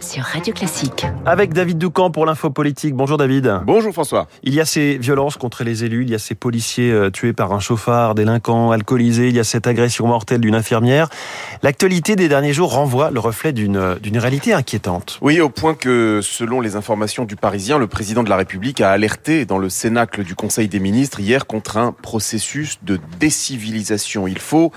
sur Radio Classique. Avec David Doucan pour l'info politique. Bonjour David. Bonjour François. Il y a ces violences contre les élus, il y a ces policiers euh, tués par un chauffard, délinquant, alcoolisé, il y a cette agression mortelle d'une infirmière. L'actualité des derniers jours renvoie le reflet d'une euh, d'une réalité inquiétante. Oui, au point que, selon les informations du Parisien, le président de la République a alerté dans le cénacle du Conseil des ministres hier contre un processus de décivilisation. Il faut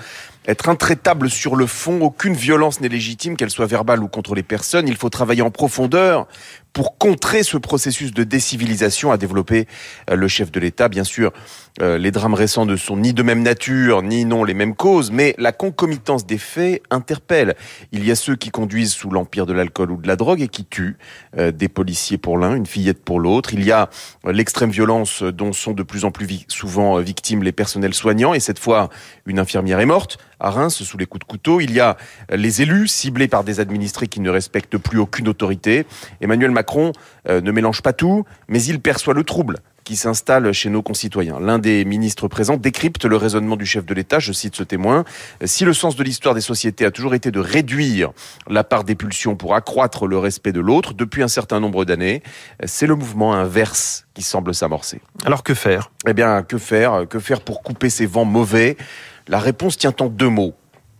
être intraitable sur le fond, aucune violence n'est légitime, qu'elle soit verbale ou contre les personnes. Il faut travailler en profondeur pour contrer ce processus de décivilisation, a développé euh, le chef de l'État. Bien sûr, euh, les drames récents ne sont ni de même nature, ni non les mêmes causes, mais la concomitance des faits interpelle. Il y a ceux qui conduisent sous l'empire de l'alcool ou de la drogue et qui tuent euh, des policiers pour l'un, une fillette pour l'autre. Il y a l'extrême violence dont sont de plus en plus souvent victimes les personnels soignants, et cette fois, une infirmière est morte à Reims sous les coups de couteau. Il y a les élus ciblés par des administrés qui ne respectent plus aucune autorité. Emmanuel Macron euh, ne mélange pas tout, mais il perçoit le trouble qui s'installe chez nos concitoyens. L'un des ministres présents décrypte le raisonnement du chef de l'État, je cite ce témoin, si le sens de l'histoire des sociétés a toujours été de réduire la part des pulsions pour accroître le respect de l'autre, depuis un certain nombre d'années, c'est le mouvement inverse qui semble s'amorcer. Alors que faire? Eh bien, que faire? Que faire pour couper ces vents mauvais? La réponse tient en deux mots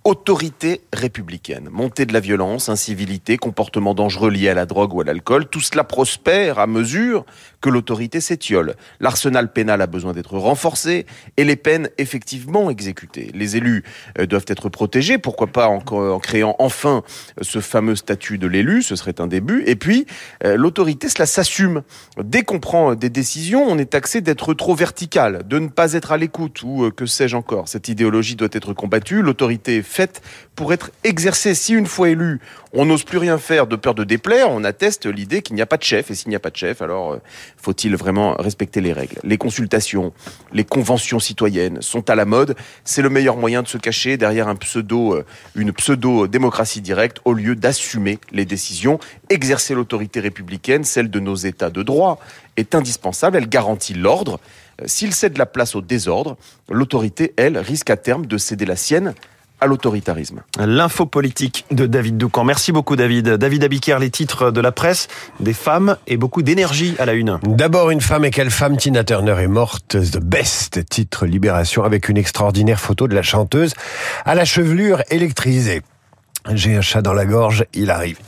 autorité républicaine. Montée de la violence, incivilité, comportement dangereux liés à la drogue ou à l'alcool, tout cela prospère à mesure que l'autorité s'étiole. L'arsenal pénal a besoin d'être renforcé et les peines effectivement exécutées. Les élus euh, doivent être protégés, pourquoi pas en, créant enfin ce fameux statut de l'élu, ce serait un début. Et puis, euh, l'autorité, cela s'assume. Dès qu'on prend des décisions, on est taxé d'être trop vertical, de ne pas être à l'écoute ou euh, que sais-je encore. Cette idéologie doit être combattue. L'autorité faite pour être exercée. Si une fois élu, on n'ose plus rien faire de peur de déplaire, on atteste l'idée qu'il n'y a pas de chef. Et s'il n'y a pas de chef, alors euh, faut-il vraiment respecter les règles? Les consultations, les conventions citoyennes sont à la mode. C'est le meilleur moyen de se cacher derrière un pseudo, euh, une pseudo-démocratie directe au lieu d'assumer les décisions. Exercer l'autorité républicaine, celle de nos États de droit, est indispensable. Elle garantit l'ordre. Euh, s'il cède la place au désordre, l'autorité, elle, risque à terme de céder la sienne à l'autoritarisme. L'info politique de David Doucan. Merci beaucoup David. David Abiker, les titres de la presse, des femmes et beaucoup d'énergie à la une. D'abord une femme et quelle femme? Tina Turner est morte. The Best, titre Libération avec une extraordinaire photo de la chanteuse à la chevelure électrisée. J'ai un chat dans la gorge, il arrive.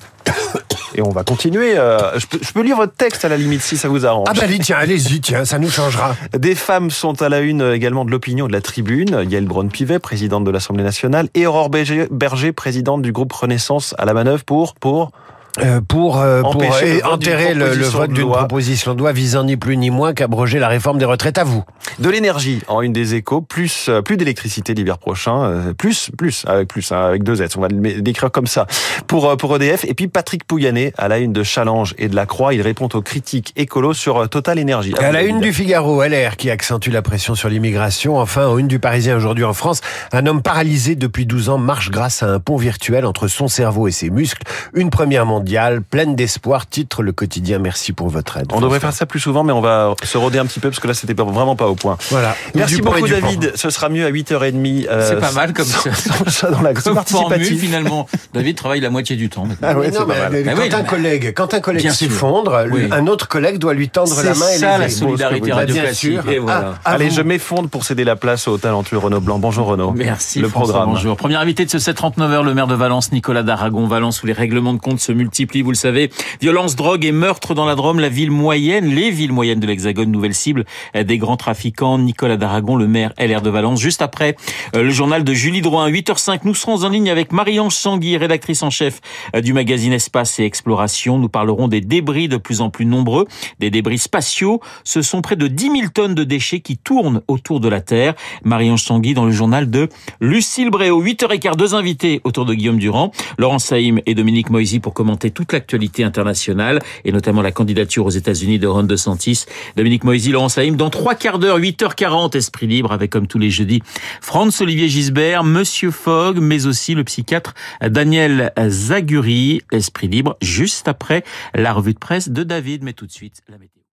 Et on va continuer. Euh, je, peux, je, peux, lire votre texte à la limite si ça vous arrange. Ah bah allez, tiens, allez-y, tiens, ça nous changera. Des femmes sont à la une également de l'opinion de la tribune. Yael Braun-Pivet, présidente de l'Assemblée nationale, et Aurore Berger, Berger, présidente du groupe Renaissance à la manœuvre pour pour euh, pour, euh, pour enterrer le, vote d'une proposition de loi visant ni plus ni moins qu'abroger la réforme des retraites à vous. De l'énergie en une des échos, plus euh, plus d'électricité l'hiver prochain, plus plus avec plus hein, avec deux Z, on va le décrire comme ça pour pour EDF et puis Patrick Pouyanné à la une de Challenge et de la Croix, il répond aux critiques écolos sur Total Énergie. À la une du Figaro, LR qui accentue la pression sur l'immigration. Enfin, en une du Parisien aujourd'hui en France, un homme paralysé depuis 12 ans marche grâce à un pont virtuel entre son cerveau et ses muscles. Une première mondiale pleine d'espoir, titre le quotidien. Merci pour votre aide. On devrait faire ça plus souvent, mais on va se roder un petit peu parce que là, c'était vraiment pas au point. Voilà. Merci beaucoup, David. Ce sera mieux à 8h30. Euh, c'est pas mal comme ça. dans la formule, finalement. David travaille la moitié du temps. Ah oui, c'est pas mal. quand, un collègue, quand un collègue s'effondre, un autre collègue doit lui tendre la main et ça, la solidarité radio classique. Et voilà. Ah, Allez, je m'effondre pour céder la place au talentueux Renaud Blanc. Bonjour Renaud. Merci. Le programme. Bonjour. Premier invité de ce 739 h le maire de Valence, Nicolas Daragon. Valence où les règlements de compte se multiplient vous le savez. Violence, drogue et meurtre dans la Drôme, la ville moyenne, les villes moyennes de l'Hexagone, nouvelle cible des grands trafiquants. Nicolas Daragon, le maire LR de Valence. Juste après euh, le journal de Julie Drouin, 8h05, nous serons en ligne avec Marie-Ange Sangui, rédactrice en chef euh, du magazine Espace et Exploration. Nous parlerons des débris de plus en plus nombreux, des débris spatiaux. Ce sont près de 10 000 tonnes de déchets qui tournent autour de la Terre. Marie-Ange Sangui dans le journal de Lucille Bréau. 8h15, deux invités autour de Guillaume Durand, Laurent Saïm et Dominique Moisy pour commenter toute l'actualité internationale et notamment la candidature aux États-Unis de Ron DeSantis. Dominique Moisy, Laurent Saïm, dans trois quarts d'heure, 8h40, Esprit Libre, avec comme tous les jeudis, Franz-Olivier Gisbert, Monsieur Fogg, mais aussi le psychiatre Daniel Zaguri. Esprit Libre, juste après la revue de presse de David. Mais tout de suite, la météo.